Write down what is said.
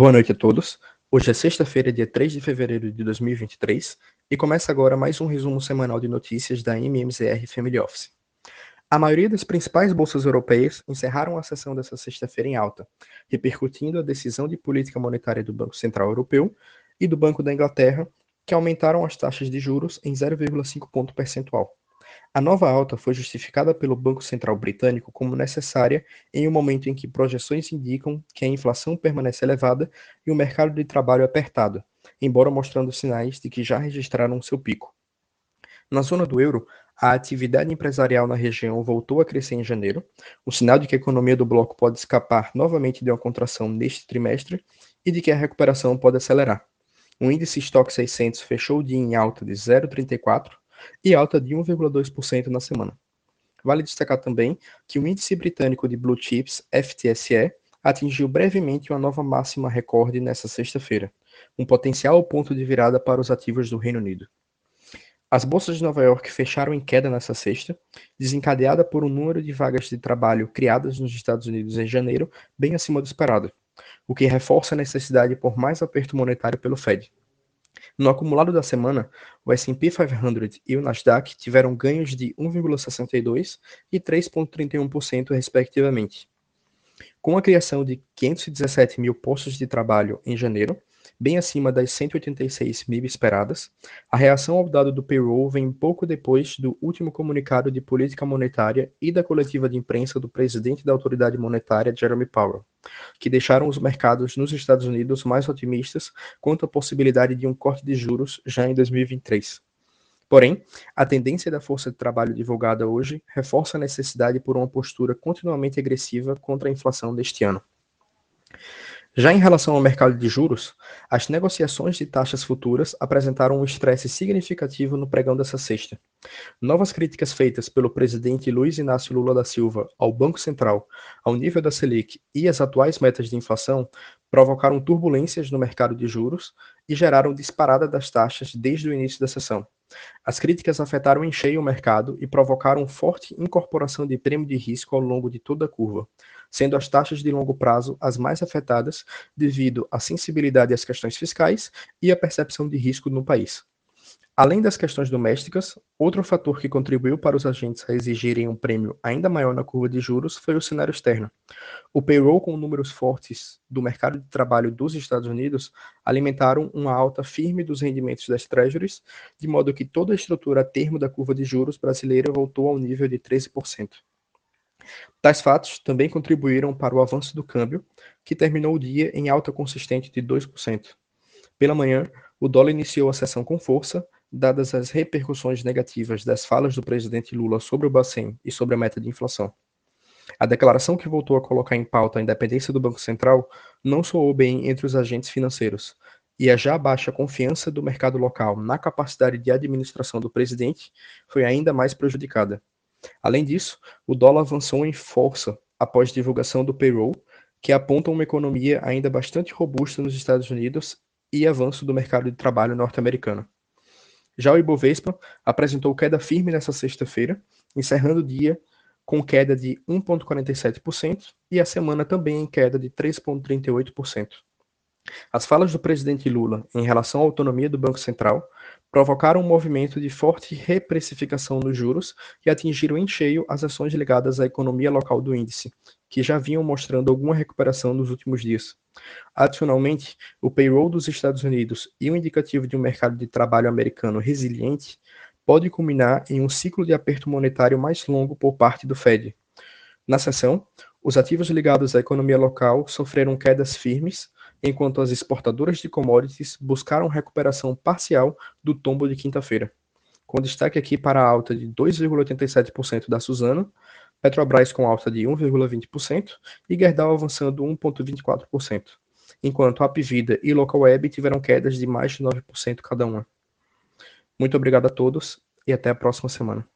Boa noite a todos. Hoje é sexta-feira, dia 3 de fevereiro de 2023, e começa agora mais um resumo semanal de notícias da MMZR Family Office. A maioria das principais bolsas europeias encerraram a sessão dessa sexta-feira em alta, repercutindo a decisão de política monetária do Banco Central Europeu e do Banco da Inglaterra, que aumentaram as taxas de juros em 0,5 ponto percentual. A nova alta foi justificada pelo Banco Central Britânico como necessária em um momento em que projeções indicam que a inflação permanece elevada e o mercado de trabalho apertado, embora mostrando sinais de que já registraram seu pico. Na zona do euro, a atividade empresarial na região voltou a crescer em janeiro, um sinal de que a economia do bloco pode escapar novamente de uma contração neste trimestre e de que a recuperação pode acelerar. O índice Stock 600 fechou o dia em alta de 0,34, e alta de 1,2% na semana. Vale destacar também que o índice britânico de blue chips, FTSE, atingiu brevemente uma nova máxima recorde nesta sexta-feira, um potencial ponto de virada para os ativos do Reino Unido. As bolsas de Nova York fecharam em queda nesta sexta, desencadeada por um número de vagas de trabalho criadas nos Estados Unidos em janeiro bem acima do esperado, o que reforça a necessidade por mais aperto monetário pelo Fed. No acumulado da semana, o S&P 500 e o Nasdaq tiveram ganhos de 1,62% e 3,31%, respectivamente. Com a criação de 517 mil postos de trabalho em janeiro, bem acima das 186 mil esperadas, a reação ao dado do payroll vem pouco depois do último comunicado de política monetária e da coletiva de imprensa do presidente da autoridade monetária, Jeremy Powell, que deixaram os mercados nos Estados Unidos mais otimistas quanto à possibilidade de um corte de juros já em 2023. Porém, a tendência da força de trabalho divulgada hoje reforça a necessidade por uma postura continuamente agressiva contra a inflação deste ano. Já em relação ao mercado de juros, as negociações de taxas futuras apresentaram um estresse significativo no pregão dessa sexta. Novas críticas feitas pelo presidente Luiz Inácio Lula da Silva ao Banco Central, ao nível da Selic e as atuais metas de inflação provocaram turbulências no mercado de juros e geraram disparada das taxas desde o início da sessão. As críticas afetaram em cheio o mercado e provocaram forte incorporação de prêmio de risco ao longo de toda a curva, sendo as taxas de longo prazo as mais afetadas devido à sensibilidade às questões fiscais e à percepção de risco no país. Além das questões domésticas, outro fator que contribuiu para os agentes a exigirem um prêmio ainda maior na curva de juros foi o cenário externo. O payroll com números fortes do mercado de trabalho dos Estados Unidos alimentaram uma alta firme dos rendimentos das treasuries, de modo que toda a estrutura a termo da curva de juros brasileira voltou ao nível de 13%. Tais fatos também contribuíram para o avanço do câmbio, que terminou o dia em alta consistente de 2%. Pela manhã, o dólar iniciou a sessão com força, dadas as repercussões negativas das falas do presidente Lula sobre o Bacen e sobre a meta de inflação. A declaração que voltou a colocar em pauta a independência do Banco Central não soou bem entre os agentes financeiros, e a já baixa confiança do mercado local na capacidade de administração do presidente foi ainda mais prejudicada. Além disso, o dólar avançou em força após divulgação do payroll, que aponta uma economia ainda bastante robusta nos Estados Unidos e avanço do mercado de trabalho norte-americano. Já o Ibovespa apresentou queda firme nesta sexta-feira, encerrando o dia com queda de 1,47% e a semana também em queda de 3,38%. As falas do presidente Lula em relação à autonomia do Banco Central provocaram um movimento de forte reprecificação dos juros e atingiram em cheio as ações ligadas à economia local do índice, que já vinham mostrando alguma recuperação nos últimos dias. Adicionalmente, o payroll dos Estados Unidos e o indicativo de um mercado de trabalho americano resiliente pode culminar em um ciclo de aperto monetário mais longo por parte do Fed. Na sessão, os ativos ligados à economia local sofreram quedas firmes, enquanto as exportadoras de commodities buscaram recuperação parcial do tombo de quinta-feira. Com destaque aqui para a alta de 2,87% da Suzano, Petrobras com alta de 1,20% e Gerdau avançando 1,24%, enquanto a Apivida e Localweb tiveram quedas de mais de 9% cada uma. Muito obrigado a todos e até a próxima semana.